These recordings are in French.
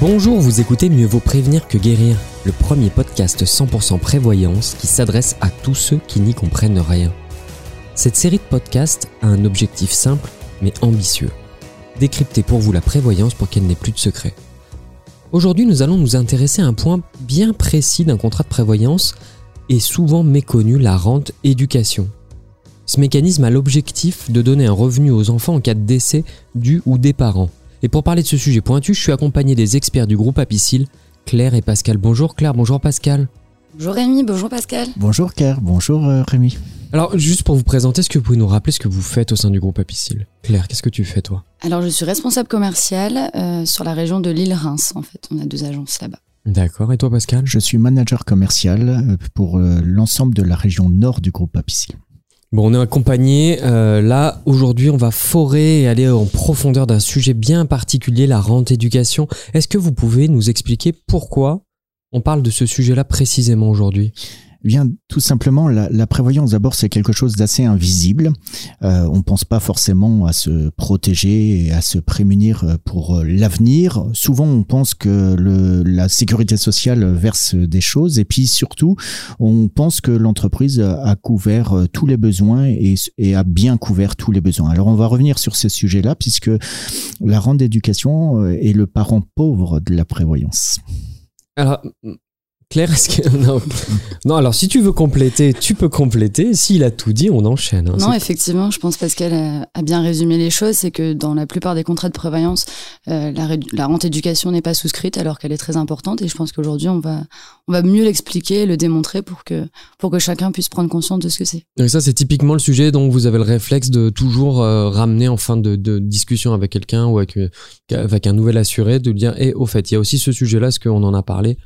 Bonjour, vous écoutez Mieux vaut prévenir que guérir, le premier podcast 100% prévoyance qui s'adresse à tous ceux qui n'y comprennent rien. Cette série de podcasts a un objectif simple mais ambitieux. Décrypter pour vous la prévoyance pour qu'elle n'ait plus de secret. Aujourd'hui, nous allons nous intéresser à un point bien précis d'un contrat de prévoyance et souvent méconnu, la rente éducation. Ce mécanisme a l'objectif de donner un revenu aux enfants en cas de décès du ou des parents. Et pour parler de ce sujet pointu, je suis accompagné des experts du groupe Apicil, Claire et Pascal. Bonjour Claire, bonjour Pascal. Bonjour Rémi, bonjour Pascal. Bonjour Claire, bonjour euh, Rémi. Alors juste pour vous présenter, est-ce que vous pouvez nous rappeler ce que vous faites au sein du groupe Apicil? Claire, qu'est-ce que tu fais toi? Alors je suis responsable commercial euh, sur la région de l'île-Reims en fait. On a deux agences là-bas. D'accord, et toi Pascal? Je suis manager commercial euh, pour l'ensemble de la région nord du groupe Apicil. Bon, on est accompagné. Euh, là, aujourd'hui, on va forer et aller en profondeur d'un sujet bien particulier, la rente éducation. Est-ce que vous pouvez nous expliquer pourquoi on parle de ce sujet-là précisément aujourd'hui? Bien, tout simplement, la, prévoyance d'abord, c'est quelque chose d'assez invisible. Euh, on ne pense pas forcément à se protéger et à se prémunir euh, pour euh, l'avenir. Souvent, on pense que la sécurité sociale verse des choses et puis surtout, on pense que l'entreprise a couvert tous les besoins et, a bien couvert tous les besoins. Alors, on va revenir sur ces sujets-là puisque la rente d'éducation est le parent pauvre de la prévoyance. Alors, Claire, est-ce que. Non. non, alors si tu veux compléter, tu peux compléter. S'il a tout dit, on enchaîne. Hein. non, effectivement, je pense Pascal a, a bien résumé les choses. C'est que dans la plupart des contrats de prévoyance, euh, la, la, rente éducation n'est pas souscrite alors qu'elle est très importante. Et je pense qu'aujourd'hui, on va, on va mieux l'expliquer, le démontrer pour que, pour que chacun puisse prendre conscience de ce que c'est. Et ça, c'est typiquement le sujet dont vous avez le réflexe de toujours euh, ramener en fin de, de discussion avec quelqu'un ou avec, euh, avec un nouvel assuré, de dire, et eh, au fait, il y a aussi ce sujet-là, est-ce qu'on en a parlé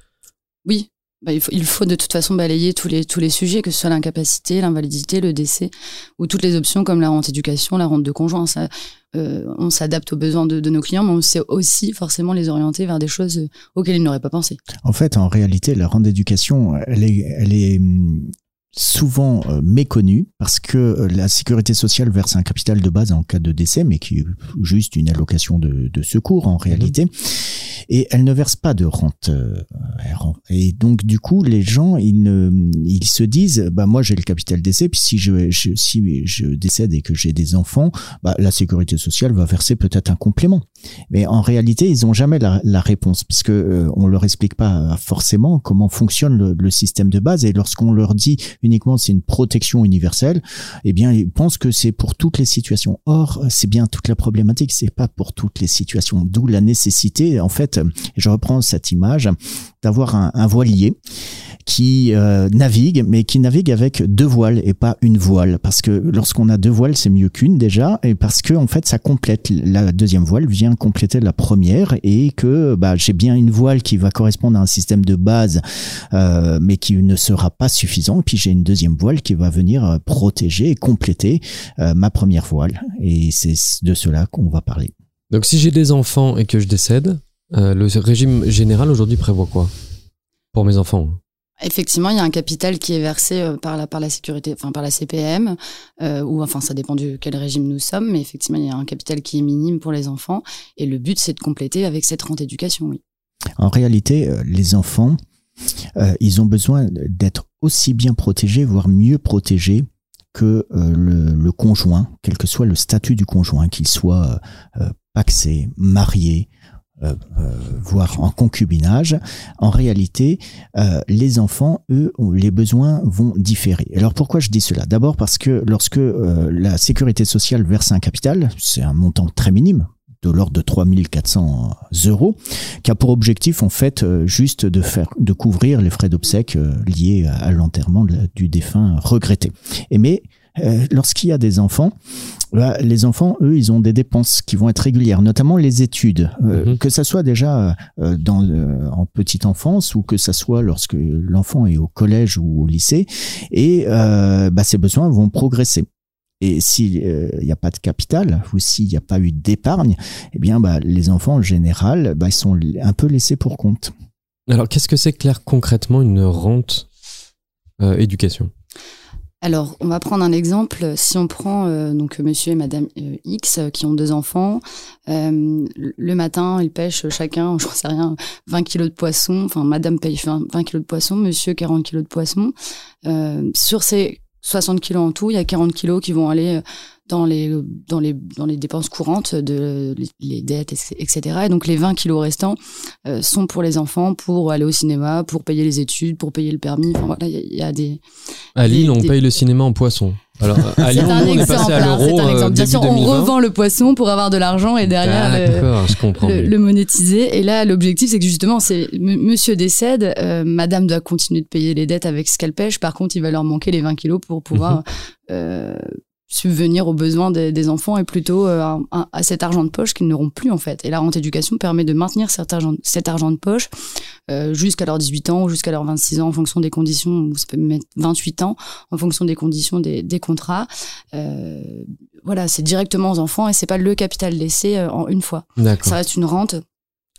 oui, bah, il, faut, il, faut, de toute façon balayer tous les, tous les sujets, que ce soit l'incapacité, l'invalidité, le décès, ou toutes les options comme la rente éducation, la rente de conjoint. Ça, euh, on s'adapte aux besoins de, de, nos clients, mais on sait aussi forcément les orienter vers des choses auxquelles ils n'auraient pas pensé. En fait, en réalité, la rente d'éducation, elle est, elle est souvent euh, méconnue parce que euh, la sécurité sociale verse un capital de base en cas de décès, mais qui est juste une allocation de, de secours en réalité. Et elle ne verse pas de rente. Euh, et donc du coup, les gens, ils, ne, ils se disent, bah moi j'ai le capital décès, puis si je, je, si je décède et que j'ai des enfants, bah, la sécurité sociale va verser peut-être un complément. Mais en réalité, ils n'ont jamais la, la, réponse parce que euh, on leur explique pas forcément comment fonctionne le, le système de base. Et lorsqu'on leur dit uniquement c'est une protection universelle, eh bien ils pensent que c'est pour toutes les situations. Or, c'est bien toute la problématique, c'est pas pour toutes les situations. D'où la nécessité, en fait, je reprends cette image, d'avoir un, un voilier qui euh, navigue, mais qui navigue avec deux voiles et pas une voile. Parce que lorsqu'on a deux voiles, c'est mieux qu'une déjà, et parce que en fait, ça complète. La deuxième voile vient compléter la première, et que bah, j'ai bien une voile qui va correspondre à un système de base, euh, mais qui ne sera pas suffisant. Et puis j'ai une deuxième voile qui va venir euh, protéger et compléter ma première voile. Et c'est de cela qu'on va parler. Donc si j'ai des enfants et que je décède, le régime général aujourd'hui prévoit quoi? Pour mes enfants Effectivement, il y a un capital qui est versé euh, par la, sécurité, enfin par la CPM, euh, ou enfin ça dépend de quel régime nous sommes, mais effectivement, il y a un capital qui est minime pour les enfants, et le but c'est de compléter avec cette rente éducation, oui. En réalité, euh, les enfants, ils ont besoin d'être aussi bien protégés, voire mieux protégés que le, le, conjoint, quel que soit le statut du conjoint, qu'il soit paxé, marié, euh, euh, voire en concubinage, en réalité, euh, les enfants, eux, les besoins vont différer. Alors pourquoi je dis cela? D'abord parce que lorsque la sécurité sociale verse un capital, c'est un montant très minime, de l'ordre de 3400 euros, qui a pour objectif en fait juste de faire de couvrir les frais d'obsèques liés à l'enterrement du défunt regretté. Et mais euh, lorsqu'il y a des enfants, bah, les enfants, eux, ils ont des dépenses qui vont être régulières, notamment les études, euh, mhm. que ça soit déjà euh, dans, en petite enfance ou que ça soit lorsque l'enfant est au collège ou au lycée, et bah, ces besoins vont progresser. Et s'il n'y a pas de capital ou s'il n'y a pas eu d'épargne, eh bien, bah, les enfants en général, bah, ils sont un peu laissés pour compte. Alors, qu'est-ce que c'est clair concrètement une rente éducation? Alors, on va prendre un exemple. Si on prend euh, donc Monsieur et Madame euh, X euh, qui ont deux enfants, le matin ils pêchent chacun, je sais rien, 20 kilos de poisson. Enfin, Madame pêche 20, 20 kilos de poisson, Monsieur 40 kilos de poisson. sur ces 60 kilos en tout, il y a 40 kilos qui vont aller dans les, dans les, dans les dépenses courantes, de les, dettes, etc. Et donc les 20 kilos restants euh, sont pour les enfants, pour aller au cinéma, pour payer les études, pour payer le permis. Enfin, voilà, il y, a des. À Lille, on paye le cinéma en poisson. Alors, à Lille, on est passé à l'euro. Euh, Bien sûr, on revend le poisson pour avoir de l'argent et derrière le, le, monétiser. Et là, l'objectif, c'est que justement, c'est monsieur décède, euh, madame doit continuer de payer les dettes avec ce qu'elle pêche. Par contre, il va leur manquer les 20 kilos pour pouvoir euh, subvenir aux besoins des, enfants et plutôt euh, à, cet argent de poche qu'ils n'auront plus en fait. Et la rente éducation permet de maintenir cet argent, cet argent de poche euh, jusqu'à leurs 18 ans ou jusqu'à leurs 26 ans en fonction des conditions, ça peut mettre 28 ans en fonction des conditions des, des contrats. Euh, voilà, c'est directement aux enfants et c'est pas le capital laissé en une fois. Ça reste une rente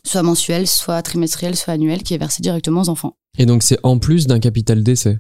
soit mensuelle, soit trimestrielle, soit annuelle qui est versée directement aux enfants. Et donc c'est en plus d'un capital d'essai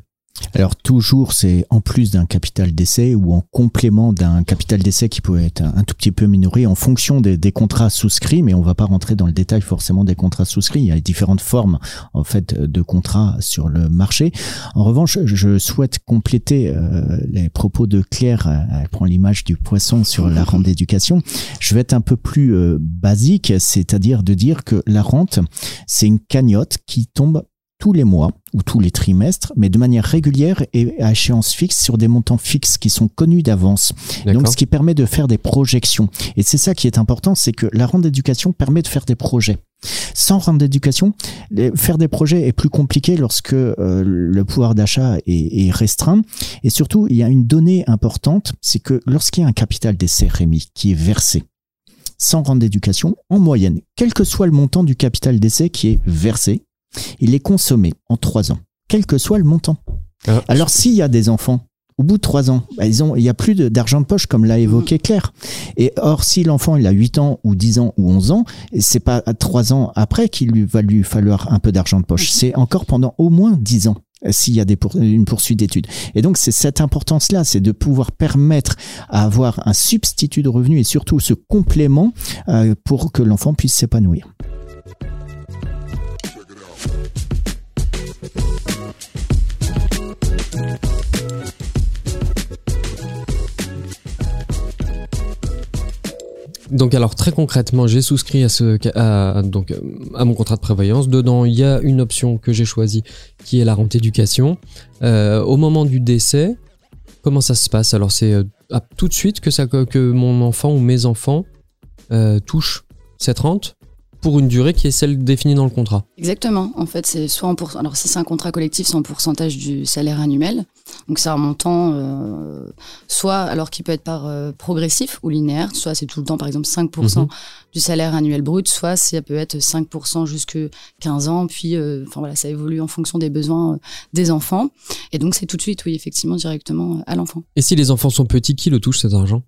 alors toujours, c'est en plus d'un capital d'essai ou en complément d'un capital d'essai qui peut être un, tout petit peu minoré en fonction des, contrats souscrits, mais on va pas rentrer dans le détail forcément des contrats souscrits. Il y a différentes formes en fait de contrats sur le marché. En revanche, je souhaite compléter euh, les propos de Claire. Elle prend l'image du poisson sur la rente d'éducation. Je vais être un peu plus euh, basique, c'est-à-dire de dire que la rente, c'est une cagnotte qui tombe tous les mois ou tous les trimestres, mais de manière régulière et à échéance fixe sur des montants fixes qui sont connus d'avance. Donc, ce qui permet de faire des projections. Et c'est ça qui est important, c'est que la rente d'éducation permet de faire des projets. Sans rente d'éducation, faire des projets est plus compliqué lorsque euh, le pouvoir d'achat est, est, restreint. Et surtout, il y a une donnée importante, c'est que lorsqu'il y a un capital d'essai REMI qui est versé, sans rente d'éducation, en moyenne, quel que soit le montant du capital d'essai qui est versé, il est consommé en trois ans, quel que soit le montant. Ah. Alors s'il y a des enfants au bout de trois ans, bah, ils ont, il n'y a plus d'argent de, poche, comme l'a évoqué Claire. Et or, si l'enfant il a 8 ans ou 10 ans ou 11 ans, c'est pas trois ans après qu'il lui va lui falloir un peu d'argent de poche. C'est encore pendant au moins 10 ans s'il y a des une poursuite d'études. Et donc, c'est cette importance-là, c'est de pouvoir permettre à avoir un substitut de revenu et surtout ce complément euh, pour que l'enfant puisse s'épanouir. Donc alors très concrètement, j'ai souscrit à ce à, donc à mon contrat de prévoyance. Dedans, il y a une option que j'ai choisie qui est la rente éducation. Euh, au moment du décès, comment ça se passe? Alors c'est euh, tout de suite que ça que mon enfant ou mes enfants euh, touchent cette rente? Pour une durée qui est celle définie dans le contrat. Exactement. En fait, c'est soit en pour... alors si c'est un contrat collectif, c'est en pourcentage du salaire annuel. Donc c'est un montant euh, soit alors qui peut être par euh, progressif ou linéaire, soit c'est tout le temps par exemple 5% mhm. du salaire annuel brut, soit ça peut être 5% jusque 15 ans, puis euh, enfin voilà, ça évolue en fonction des besoins des enfants. Et donc c'est tout de suite oui, effectivement directement à l'enfant. Et si les enfants sont petits, qui le touche cet argent?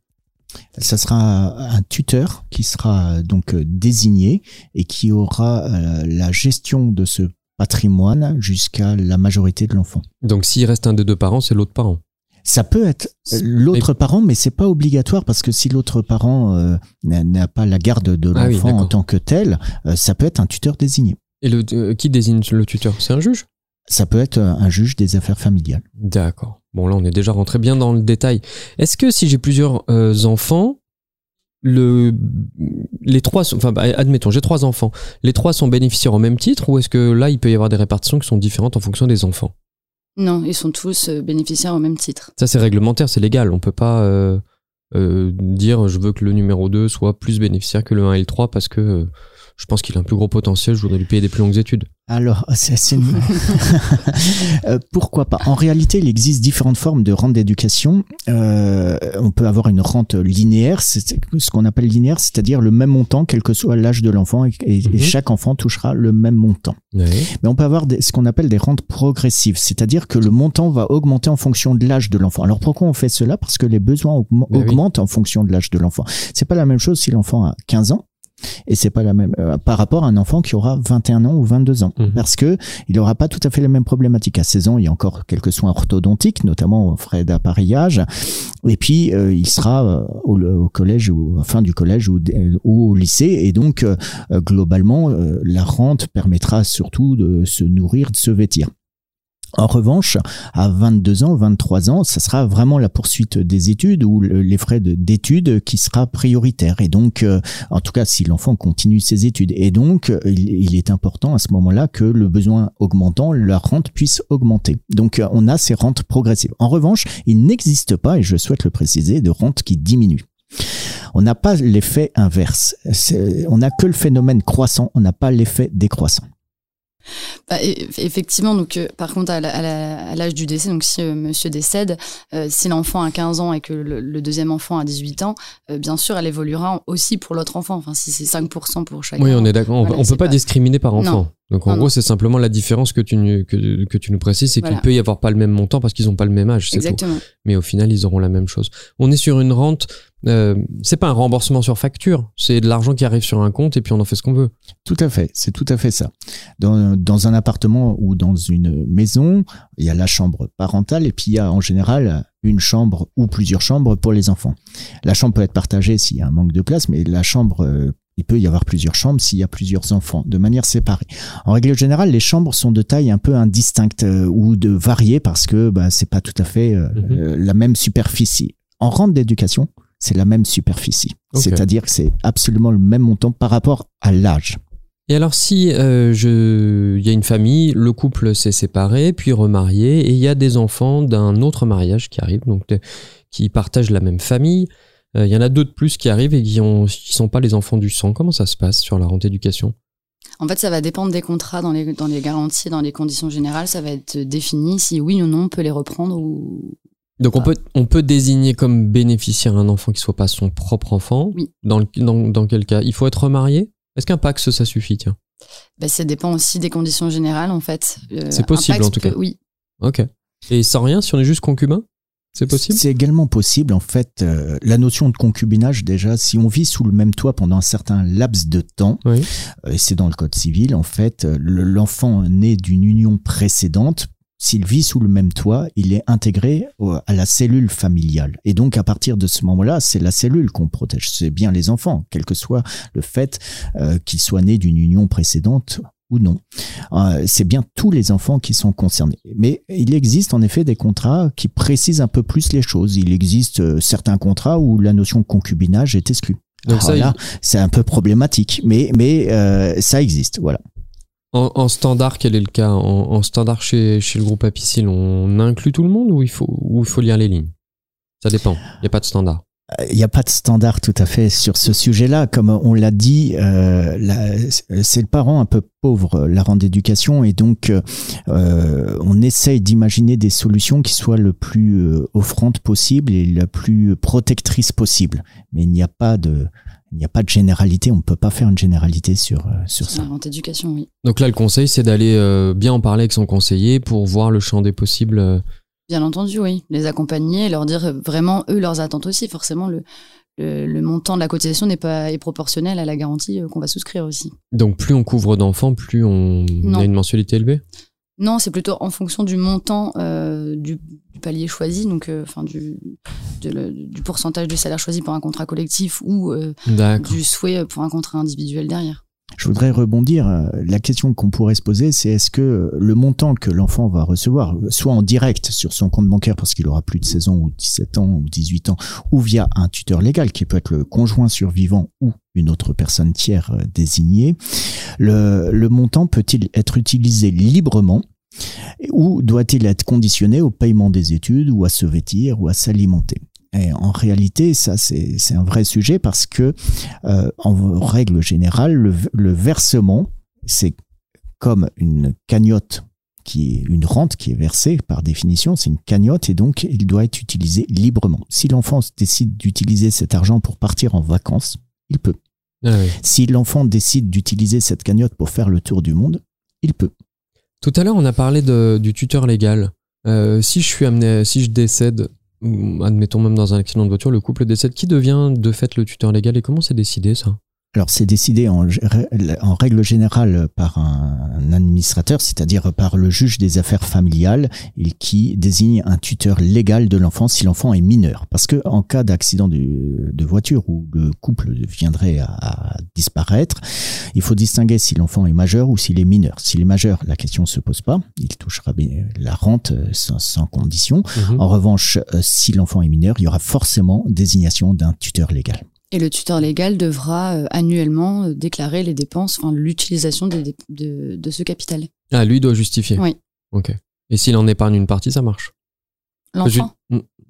Ça sera un tuteur qui sera donc euh, désigné et qui aura euh, la gestion de ce patrimoine jusqu'à la majorité de l'enfant. Donc s'il reste un des deux parents, c'est l'autre parent. Ça peut être l'autre parent, mais c'est pas obligatoire parce que si l'autre parent euh, n'a pas la garde de ah l'enfant en tant que tel, ça peut être un tuteur désigné. Et le, qui désigne le tuteur? C'est un juge? Ça peut être un juge des affaires familiales. D'accord. Bon, là, on est déjà rentré bien dans le détail. Est-ce que si j'ai plusieurs euh, enfants, le, les trois, sont, enfin, bah, admettons, j'ai trois enfants, les trois sont bénéficiaires au même titre ou est-ce que là, il peut y avoir des répartitions qui sont différentes en fonction des enfants? Non, ils sont tous euh, bénéficiaires au même titre. Ça, c'est réglementaire, c'est légal. On peut pas euh, dire je veux que le numéro 2 soit plus bénéficiaire que le 1 et le 3 parce que je pense qu'il a un plus gros potentiel, je voudrais lui payer des plus longues études. Alors, c'est euh, pourquoi pas? En réalité, il existe différentes formes de rente d'éducation. Euh, on peut avoir une rente linéaire, c'est ce qu'on appelle linéaire, c'est-à-dire le même montant, quel que soit l'âge de l'enfant, et, mhm. chaque enfant touchera le même montant. Mais on peut avoir ce qu'on appelle des rentes progressives, c'est-à-dire que le montant va augmenter en fonction de l'âge de l'enfant. Alors pourquoi on fait cela? Parce que les besoins augmentent en fonction de l'âge de l'enfant. C'est pas la même chose si l'enfant a 15 ans Et c'est pas la même euh, par rapport à un enfant qui aura 21 ans ou 22 ans, Mhm. parce que il aura pas tout à fait les mêmes problématiques. À 16 ans, il y a encore quelques soins orthodontiques, notamment frais d'appareillage, et puis euh, il sera euh, au, au collège ou fin du collège ou, ou au lycée, et donc euh, euh, globalement, euh, la rente permettra surtout de se nourrir, de se vêtir. En revanche, à 22 ans, 23 ans, ça sera vraiment la poursuite des études ou le- les frais de- d'études qui sera prioritaire. Et donc, euh, en tout cas, si l'enfant continue ses études. Et donc, il, est important à ce moment-là que le besoin augmentant, la rente puisse augmenter. Donc, euh, on a ces rentes progressives. En revanche, il n'existe pas, et je souhaite le préciser, de rente qui diminue. On n'a pas l'effet inverse. On n'a que le phénomène croissant, on n'a pas l'effet décroissant. Bah, e- effectivement, donc euh, par contre, à l'âge du décès, donc si euh, monsieur décède, euh, si l'enfant a 15 ans et que le, le deuxième enfant a 18 ans, euh, bien sûr, elle évoluera aussi pour l'autre enfant. Enfin, si c'est 5% pour chacun. Oui, on est d'accord. On, Voilà, on peut pas pas- discriminer par enfant. Non. Donc en Non, gros, c'est simplement la différence que tu, que, que tu nous précises, c'est Voilà. qu'il peut y avoir pas le même montant parce qu'ils ont pas le même âge. C'est tout. Exactement. Mais au final, ils auront la même chose. On est sur une rente. Euh, c'est pas un remboursement sur facture. C'est de l'argent qui arrive sur un compte et puis on en fait ce qu'on veut. Tout à fait, c'est tout à fait ça. Dans, dans un appartement ou dans une maison, il y a la chambre parentale et puis il y a en général une chambre ou plusieurs chambres pour les enfants. La chambre peut être partagée s'il y a un manque de place, mais la chambre, euh, il peut y avoir plusieurs chambres s'il y a plusieurs enfants, de manière séparée. En règle générale, les chambres sont de taille un peu indistincte euh, ou de variée parce que bah, c'est pas tout à fait euh, Mhm. la même superficie. En rente d'éducation, c'est la même superficie. C'est-à-dire que c'est absolument le même montant par rapport à l'âge. Et alors si euh, je, il y a une famille, le couple s'est séparé, puis remarié, et il y a des enfants d'un autre mariage qui arrivent, donc de- qui partagent la même famille. Euh, Il y en a deux de plus qui arrivent et qui qui sont pas les enfants du sang. Comment ça se passe sur la rente éducation? En fait, ça va dépendre des contrats dans les, dans les garanties, dans les conditions générales. Ça va être défini si oui ou non on peut les reprendre ou. Donc on Ah. peut, on peut désigner comme bénéficiaire un enfant qui soit pas son propre enfant. Oui. Dans, le- dans, dans quel cas? Il faut être marié Est-ce qu'un Pax ça suffit tiens? Ben, ça dépend aussi des conditions générales, en fait. Euh, C'est possible, Pax en tout peut- cas. Oui. Ok. Et sans rien, si on est juste concubin C'est possible? C'est également possible, en fait, euh, la notion de concubinage, déjà, si on vit sous le même toit pendant un certain laps de temps, Oui. euh, et c'est dans le code civil, en fait, euh, le- l'enfant né d'une union précédente, s'il vit sous le même toit, il est intégré au- à la cellule familiale. Et donc, à partir de ce moment-là, c'est la cellule qu'on protège. C'est bien les enfants, quel que soit le fait euh, qu'ils soient nés d'une union précédente ou non. Euh, c'est bien tous les enfants qui sont concernés. Mais il existe en effet des contrats qui précisent un peu plus les choses. Il existe euh, certains contrats où la notion de concubinage est exclue. Donc Alors ça, là, c'est un peu problématique, mais, mais euh, ça existe, voilà. En, standard, quel est le cas en, standard chez, chez le groupe Apicil, on inclut tout le monde ou il faut, il faut lire les lignes? Ça dépend. Il n'y a pas de standard. Il n'y a pas de standard tout à fait sur ce sujet-là. Comme on l'a dit, euh, c'est le parent un peu pauvre, la rente d'éducation, et donc euh, on essaye d'imaginer des solutions qui soient le plus euh, offrantes possible et la plus protectrice possible. Mais il n'y a pas de, il n'y a pas de généralité. On ne peut pas faire une généralité sur euh, sur ça. la rente éducation, oui. Donc là, le conseil, c'est d'aller euh, bien en parler avec son conseiller pour voir le champ des possibles. euh. Bien entendu, oui. Les accompagner, leur dire vraiment, eux, leurs attentes aussi. Forcément, le, le, le montant de la cotisation n'est pas est proportionnel à la garantie qu'on va souscrire aussi. Donc plus on couvre d'enfants, plus on Non. a une mensualité élevée? Non, c'est plutôt en fonction du montant euh, du, du palier choisi, donc euh, enfin du, le- du pourcentage du salaire choisi pour un contrat collectif ou euh, du souhait pour un contrat individuel derrière. Je voudrais rebondir. euh, La question qu'on pourrait se poser, c'est est-ce que le montant que l'enfant va recevoir, soit en direct sur son compte bancaire parce qu'il aura plus de 16 ans ou 17 ans ou 18 ans, ou via un tuteur légal qui peut être le conjoint survivant ou une autre personne tiers euh, désignée, le, le montant peut-il être utilisé librement ou doit-il être conditionné au paiement des études ou à se vêtir ou à s'alimenter? Et en réalité, ça c'est un vrai sujet parce que euh, en règle générale, le, le versement, c'est comme une cagnotte qui est une rente qui est versée par définition, c'est une cagnotte et donc il doit être utilisé librement. Si l'enfant décide d'utiliser cet argent pour partir en vacances, il peut. Ah oui. Si l'enfant décide d'utiliser cette cagnotte pour faire le tour du monde, il peut. Tout à l'heure, on a parlé de- du tuteur légal. Euh, si je suis amené, si je décède, admettons même dans un accident de voiture, le couple décède, qui devient de fait le tuteur légal et comment c'est décidé ça? Alors c'est décidé en, en, règle générale par un, administrateur, c'est-à-dire par le juge des affaires familiales, et qui désigne un tuteur légal de l'enfant si l'enfant est mineur. Parce que en cas d'accident de, de, voiture où le couple viendrait à, à, disparaître, il faut distinguer si l'enfant est majeur ou s'il est mineur. S'il est majeur, la question se pose pas, il touchera la rente sans, sans condition. Mhm. En revanche, euh, si l'enfant est mineur, il y aura forcément désignation d'un tuteur légal. Et le tuteur légal devra euh, annuellement euh, déclarer les dépenses, enfin l'utilisation de, de, ce capital. Ah, lui doit justifier. Oui. Ok. Et s'il en épargne une partie, ça marche? L'enfant.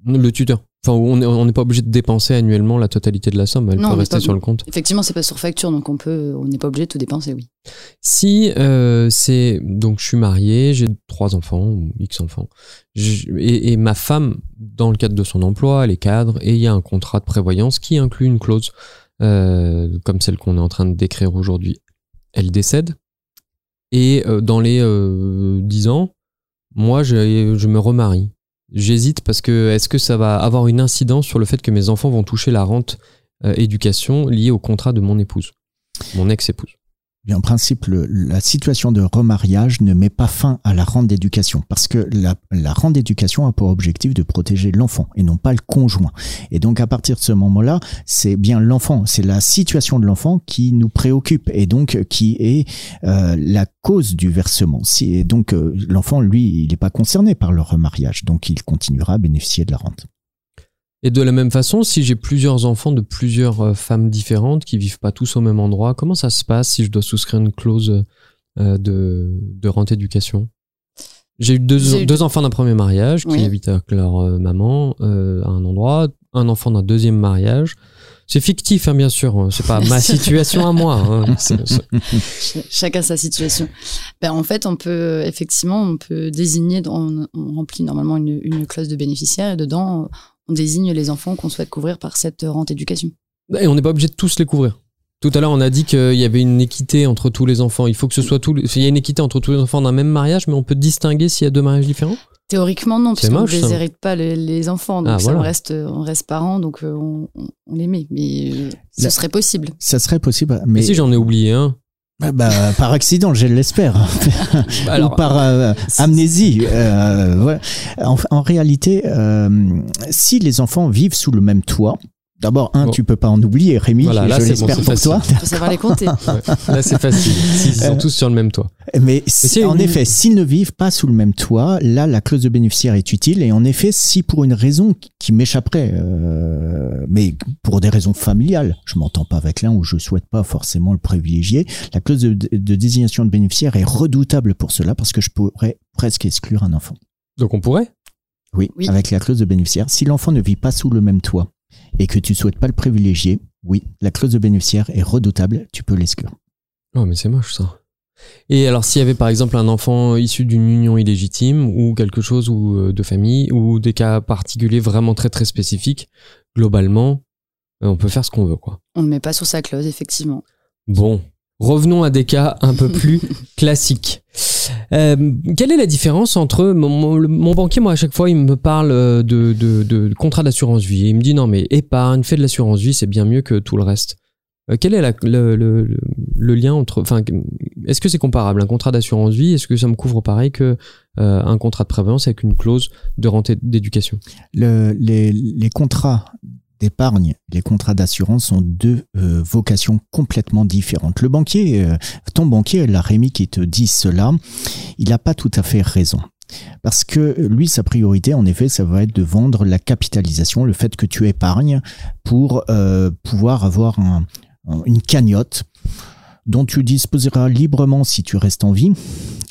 Le tuteur. Enfin, on n'est pas obligé de dépenser annuellement la totalité de la somme, elle peut rester sur le compte. Effectivement, c'est pas sur facture, donc on peut, on n'est pas obligé de tout dépenser, oui. Si euh, c'est donc je suis marié, j'ai trois enfants ou x enfants, et, ma femme, dans le cadre de son emploi, elle est cadre, et il y a un contrat de prévoyance qui inclut une clause euh, comme celle qu'on est en train de décrire aujourd'hui. Elle décède, et euh, dans les dix ans, moi, je, je me remarie. J'hésite parce que est-ce que ça va avoir une incidence sur le fait que mes enfants vont toucher la rente euh, éducation liée au contrat de mon épouse, mon ex-épouse? En principe, la situation de remariage ne met pas fin à la rente d'éducation parce que la, rente d'éducation a pour objectif de protéger l'enfant et non pas le conjoint. Et donc, à partir de ce moment-là, c'est bien l'enfant, c'est la situation de l'enfant qui nous préoccupe et donc qui est euh, la cause du versement. Si, donc, euh, l'enfant, lui, il n'est pas concerné par le remariage, donc il continuera à bénéficier de la rente. Et de la même façon, si j'ai plusieurs enfants de plusieurs euh, femmes différentes qui vivent pas tous au même endroit, comment ça se passe si je dois souscrire une clause euh, de, de rente éducation? J'ai eu deux, deux enfants d'un premier mariage qui habitent avec leur euh, maman à un endroit, un enfant d'un deuxième mariage. C'est fictif, hein, bien sûr. Hein. C'est pas ma situation à moi. Hein. Chacun sa situation. Ben, en fait, on peut effectivement, on peut désigner, on, on remplit normalement une, une clause de bénéficiaire et dedans, on désigne les enfants qu'on souhaite couvrir par cette rente éducation. Et on n'est pas obligé de tous les couvrir. Tout à l'heure, on a dit qu'il y avait une équité entre tous les enfants. Il faut que ce soit tout. Il y a une équité entre tous les enfants d'un même mariage, mais on peut distinguer s'il y a deux mariages différents? Théoriquement, non, puisqu'on ne les hérite pas les, enfants. Donc, ah, ça, on, reste, on reste parents, donc euh, on, les met. Mais euh, ce serait possible. Ça serait possible. Mais, si j'en ai oublié un bah, bah, par accident, je l'espère. Ou par euh, amnésie. Euh, en, en, réalité, euh, si les enfants vivent sous le même toit, D'abord, un, tu peux pas en oublier, Rémi, je l'espère pour toi. Il faut savoir les compter. Là, c'est facile. S'ils sont euh, tous sur le même toit. Mais, en effet, s'ils ne vivent pas sous le même toit, là, la clause de bénéficiaire est utile. Et en effet, si pour une raison qui m'échapperait, euh, mais pour des raisons familiales, je m'entends pas avec l'un ou je souhaite pas forcément le privilégier, la clause de, de désignation de bénéficiaire est redoutable pour cela parce que je pourrais presque exclure un enfant. Donc on pourrait? Oui, oui, avec la clause de bénéficiaire. Si l'enfant ne vit pas sous le même toit, et que tu souhaites pas le privilégier, oui, la clause de bénéficiaire est redoutable, tu peux l'exclure. Oh, mais c'est moche ça. Et alors, s'il y avait par exemple un enfant issu d'une union illégitime ou quelque chose ou euh, de famille ou des cas particuliers vraiment très très spécifiques, globalement, euh, on peut faire ce qu'on veut, quoi. On ne met pas sur sa clause, effectivement. Bon, revenons à des cas un peu plus classiques. Euh, quelle est la différence entre mon, banquier, moi à chaque fois, il me parle euh, de, contrat d'assurance vie. Il me dit non mais épargne, fais de l'assurance vie, c'est bien mieux que tout le reste. Euh, quel est le, lien entre, enfin, est-ce que c'est comparable un contrat d'assurance vie? Est-ce que ça me couvre pareil que un contrat de prévoyance avec une clause de rente d'éducation? Les contrats d'épargne, les contrats d'assurance ont deux euh, vocations complètement différentes. Le banquier, euh, ton banquier, la Rémi qui te dit cela, il n'a pas tout à fait raison. Parce que lui, sa priorité, en effet, ça va être de vendre la capitalisation, le fait que tu épargnes pour euh, pouvoir avoir une cagnotte dont tu disposeras librement si tu restes en vie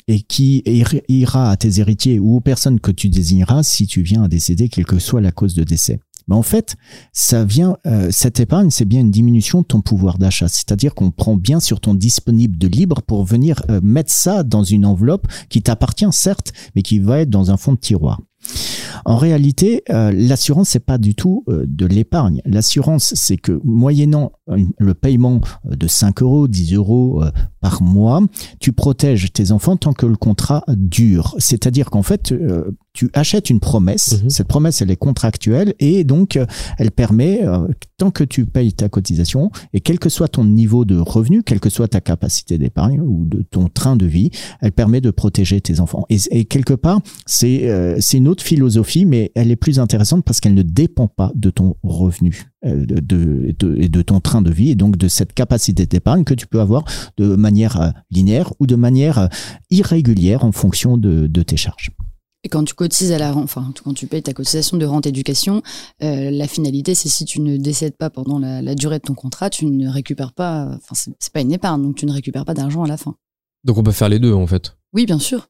et qui ira à tes héritiers ou aux personnes que tu désigneras si tu viens à décéder, quelle que soit la cause de décès. Mais en fait, ça vient, euh, cette épargne, c'est bien une diminution de ton pouvoir d'achat. C'est-à-dire qu'on prend bien sur ton disponible de libre pour venir euh, mettre ça dans une enveloppe qui t'appartient certes, mais qui va être dans un fond de tiroir. En réalité, euh, l'assurance c'est pas du tout euh, de l'épargne. L'assurance c'est que moyennant le paiement de 5 euros, 10 euros euh, par mois, tu protèges tes enfants tant que le contrat dure. C'est-à-dire qu'en fait, tu achètes une promesse. Mhm. Cette promesse, elle est contractuelle et donc euh, elle permet, euh, tant que tu payes ta cotisation et quel que soit ton niveau de revenu, quelle que soit ta capacité d'épargne ou de ton train de vie, elle permet de protéger tes enfants. Et, et quelque part, c'est euh, c'est une autre philosophie, mais elle est plus intéressante parce qu'elle ne dépend pas de ton revenu euh, de, de, de- et de ton train de vie et donc de cette capacité d'épargne que tu peux avoir de manière linéaire ou de manière irrégulière en fonction de, de tes charges. Et quand tu cotises à la enfin quand tu payes ta cotisation de rente éducation, euh, la finalité c'est si tu ne décèdes pas pendant la, la durée de ton contrat, tu ne récupères pas. Enfin c'est pas une épargne, donc tu ne récupères pas d'argent à la fin. Donc on peut faire les deux en fait. Oui, bien sûr.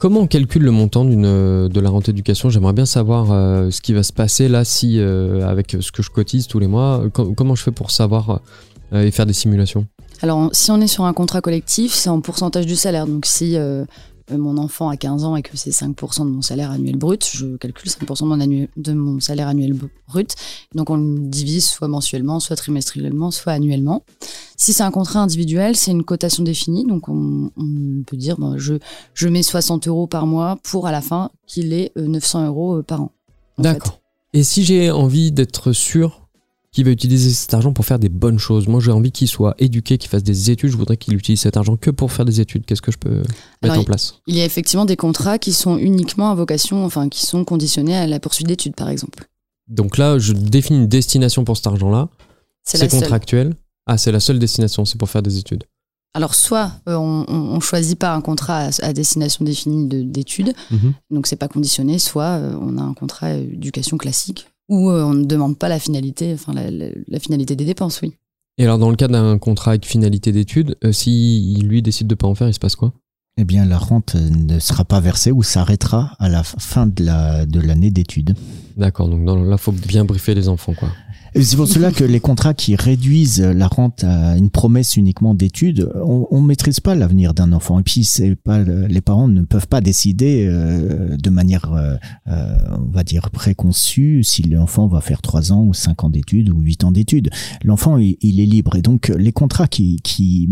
Comment on calcule le montant euh, de la rente éducation J'aimerais bien savoir euh, ce qui va se passer là si euh, avec ce que je cotise tous les mois, com- comment je fais pour savoir et faire des simulations? Alors, si on est sur un contrat collectif, c'est en pourcentage du salaire. Donc, si mon enfant a 15 ans et que c'est 5% de mon salaire annuel brut, je calcule 5% de mon, salaire annuel brut. Donc, on le divise soit mensuellement, soit trimestriellement, soit annuellement. Si c'est un contrat individuel, c'est une cotation définie. Donc, on, peut dire, ben, je, je mets 60 euros par mois pour à la fin qu'il ait euh, 900 euros euh, par an. D'accord. Et si j'ai envie d'être sûr qu'il va utiliser cet argent pour faire des bonnes choses, moi j'ai envie qu'il soit éduqué, qu'il fasse des études, je voudrais qu'il utilise cet argent que pour faire des études. Qu'est-ce que je peux mettre en place? Il y a effectivement des contrats qui sont uniquement à vocation, enfin, qui sont conditionnés à la poursuite d'études, par exemple. Donc là, je définis une destination pour cet argent-là. C'est la seule. contractuel. Ah, c'est la seule destination, c'est pour faire des études. Alors, soit euh, on, on choisit pas un contrat à, à destination définie de- d'études, Mhm. donc c'est pas conditionné, soit euh, on a un contrat euh, éducation classique, où euh, on ne demande pas la finalité, enfin la, la- la finalité des dépenses, oui. Et alors, dans le cas d'un contrat avec finalité d'études, euh, si lui décide de pas en faire, il se passe quoi? Eh bien, la rente ne sera pas versée ou s'arrêtera à la fin de la de l'année d'études. D'accord, donc dans, là, faut bien briefer les enfants, quoi. C'est pour cela que les contrats qui réduisent la rente à une promesse uniquement d'études, on, on maîtrise pas l'avenir d'un enfant. Et puis c'est pas le- les parents ne peuvent pas décider euh, de manière, euh, euh, on va dire préconçue, si l'enfant va faire trois ans ou cinq ans d'études ou huit ans d'études. L'enfant il, il est libre et donc les contrats qui, qui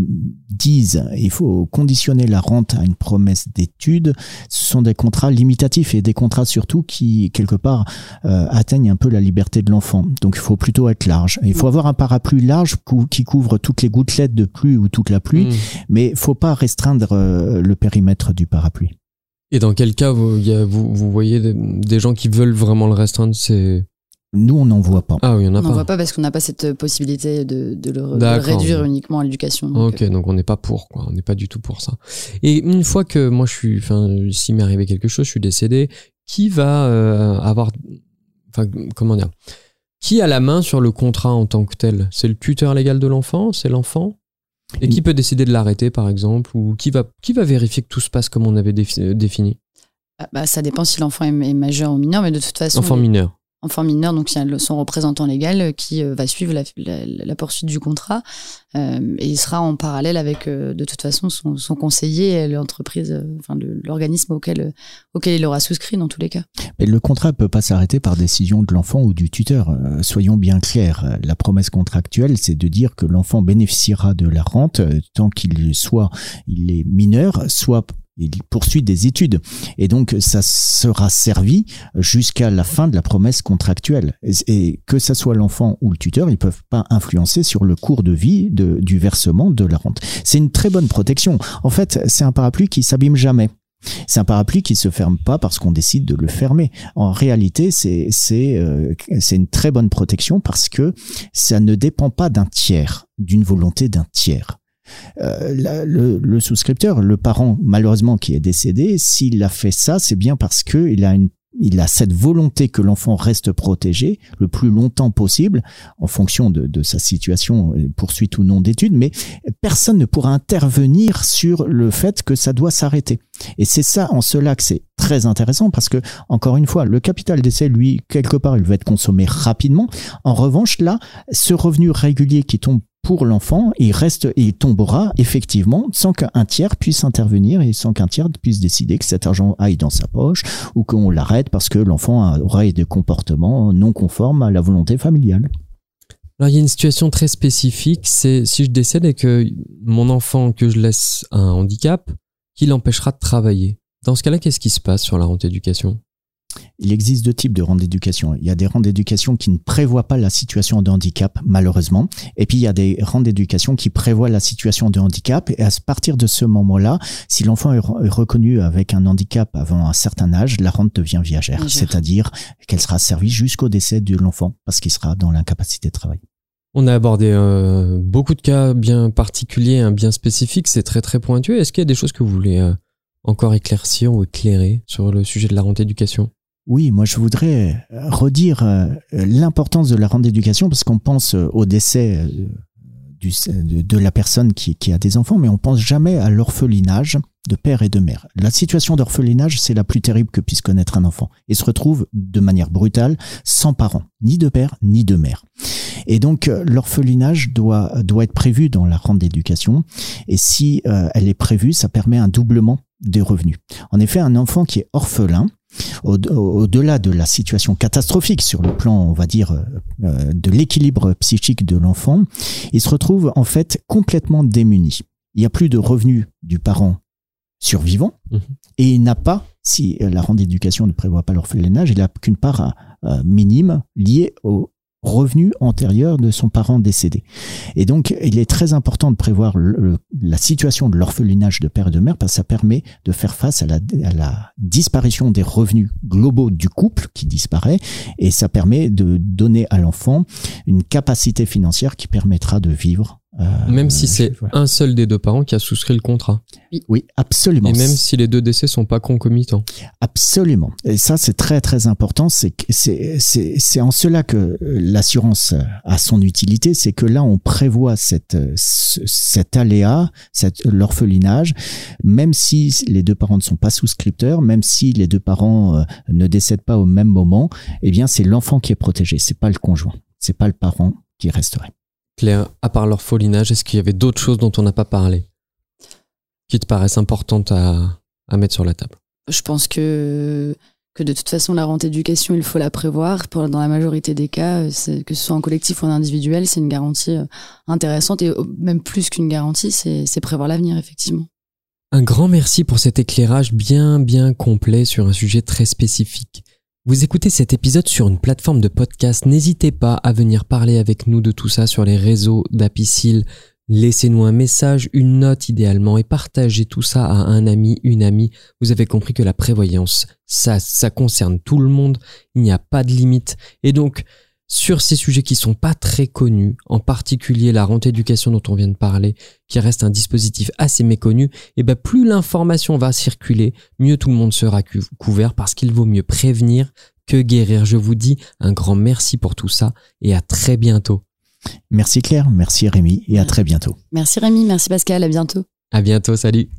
disent il faut conditionner la rente à une promesse d'études, ce sont des contrats limitatifs et des contrats surtout qui quelque part euh, atteignent un peu la liberté de l'enfant. Donc il faut plutôt être large. Il faut avoir un parapluie large qui couvre toutes les gouttelettes de pluie ou toute la pluie, Mhm. mais faut pas restreindre euh, le périmètre du parapluie. Et dans quel cas vous, il y a- vous, vous voyez des, des gens qui veulent vraiment le restreindre C'est Nous, on n'en voit pas. ah oui, On n'en voit pas parce qu'on n'a pas cette possibilité de, de le, de le D'accord. réduire uniquement à l'éducation. donc, Ok, donc on n'est pas pour, quoi. On n'est pas du tout pour ça. Et une fois que moi je suis, enfin, s'il m'est arrivé quelque chose, je suis décédé, qui va euh, avoir, enfin, comment dire, qui a la main sur le contrat en tant que tel? C'est le tuteur légal de l'enfant? C'est l'enfant? Et qui peut décider de l'arrêter, par exemple? Ou qui va, qui va vérifier que tout se passe comme on avait défi- défini? Ah, bah, ça dépend si l'enfant est, est majeur ou mineur, mais de toute façon, Enfant mineur. Enfant mineur, donc il y a son représentant légal euh, qui euh, va suivre la, poursuite du contrat euh, et il sera en parallèle avec euh, de toute façon son, son conseiller et l'entreprise, enfin l'organisme auquel, auquel il aura souscrit dans tous les cas. Mais le contrat peut pas s'arrêter par décision de l'enfant ou du tuteur. Soyons bien clairs. La promesse contractuelle, c'est de dire que l'enfant bénéficiera de la rente tant qu'il soit il est mineur, soit il poursuit des études. Et donc, ça sera servi jusqu'à la fin de la promesse contractuelle. Et, que ça soit l'enfant ou le tuteur, ils peuvent pas influencer sur le cours de vie du versement de la rente. C'est une très bonne protection. En fait, c'est un parapluie qui s'abîme jamais. C'est un parapluie qui se ferme pas parce qu'on décide de le fermer. En réalité, c'est c'est euh, c'est une très bonne protection parce que ça ne dépend pas d'un tiers, d'une volonté d'un tiers. Euh, le souscripteur, le parent malheureusement qui est décédé, s'il a fait ça, c'est bien parce que il a une il a cette volonté que l'enfant reste protégé le plus longtemps possible en fonction de, de sa situation, euh, poursuite ou non d'études, mais personne ne pourra intervenir sur le fait que ça doit s'arrêter. Et c'est ça en cela que c'est très intéressant parce que, encore une fois, le capital d'essai, lui, quelque part, il va être consommé rapidement. En revanche, là, ce revenu régulier qui tombe pour l'enfant, il reste, il tombera effectivement sans qu'un tiers puisse intervenir et sans qu'un tiers puisse décider que cet argent aille dans sa poche ou qu'on l'arrête parce que l'enfant aura des comportements non conformes à la volonté familiale. Alors, il y a une situation très spécifique, c'est si je décède et que mon enfant que je laisse un handicap, qui l'empêchera de travailler. Dans ce cas-là, qu'est-ce qui se passe sur la rente éducation? Il existe deux types de rentes d'éducation. Il y a des rentes d'éducation qui ne prévoient pas la situation de handicap, malheureusement. Et puis, il y a des rentes d'éducation qui prévoient la situation de handicap. Et à partir de ce moment-là, si l'enfant est reconnu avec un handicap avant un certain âge, la rente devient viagère. C'est-à-dire qu'elle sera servie jusqu'au décès de l'enfant parce qu'il sera dans l'incapacité de travail. On a abordé euh, beaucoup de cas bien particuliers, hein, bien spécifiques. C'est très, très pointu. Est-ce qu'il y a des choses que vous voulez euh, encore éclaircir ou éclairer sur le sujet de la rente éducation oui, moi je voudrais redire euh, l'importance de la rente d'éducation parce qu'on pense euh, au décès euh, de, la personne qui, qui, a des enfants, mais on pense jamais à l'orphelinage de père et de mère. La situation d'orphelinage, c'est la plus terrible que puisse connaître un enfant et se retrouve de manière brutale sans parents, ni de père ni de mère. Et donc l'orphelinage doit doit être prévu dans la rente d'éducation et si elle est prévue, ça permet un doublement des revenus. En effet, un enfant qui est orphelin, au-delà de la situation catastrophique sur le plan, on va dire, euh, euh, de l'équilibre psychique de l'enfant, il se retrouve en fait complètement démuni. Il n'y a plus de revenus du parent survivant mhm. et il n'a pas, si la rente d'éducation ne prévoit pas l'orphelinage, il n'a qu'une part euh, minime liée au, revenu antérieur de son parent décédé. Et donc, il est très important de prévoir la situation de l'orphelinage de père et de mère parce que ça permet de faire face à la, à la disparition des revenus globaux du couple qui disparaît et ça permet de donner à l'enfant une capacité financière qui permettra de vivre euh, même si c'est un seul des deux parents qui a souscrit le contrat. Oui, absolument. Et même si les deux décès sont pas concomitants. Absolument. Et ça, c'est très très important. C'est c'est c'est en cela que l'assurance a son utilité, c'est que là, on prévoit cette cet aléa, cette l'orphelinage, même si les deux parents ne sont pas souscripteurs, même si les deux parents euh, ne décèdent pas au même moment, eh bien, c'est l'enfant qui est protégé. C'est pas le conjoint. C'est pas le parent qui resterait. Claire, à part l'orphelinage, est-ce qu'il y avait d'autres choses dont on n'a pas parlé qui te paraissent importantes à, mettre sur la table? Je pense que, que de toute façon, la rente éducation, il faut la prévoir. Pour, dans la majorité des cas, que ce soit en collectif ou en individuel, c'est une garantie euh, intéressante et même plus qu'une garantie, c'est prévoir l'avenir, effectivement. Un grand merci pour cet éclairage bien bien complet sur un sujet très spécifique. Vous écoutez cet épisode sur une plateforme de podcast, n'hésitez pas à venir parler avec nous de tout ça sur les réseaux d'Apicil. Laissez-nous un message, une note idéalement et partagez tout ça à un ami, une amie. Vous avez compris que la prévoyance, ça, ça concerne tout le monde, il n'y a pas de limite. Et donc, sur ces sujets qui sont pas très connus, en particulier la rente éducation dont on vient de parler, qui reste un dispositif assez méconnu, et eh ben plus l'information va circuler, mieux tout le monde sera couvert parce qu'il vaut mieux prévenir que guérir. Je vous dis un grand merci pour tout ça et à très bientôt. Merci Claire, merci Rémi et à très bientôt. Merci Rémi, merci Pascal, à bientôt. À bientôt, salut.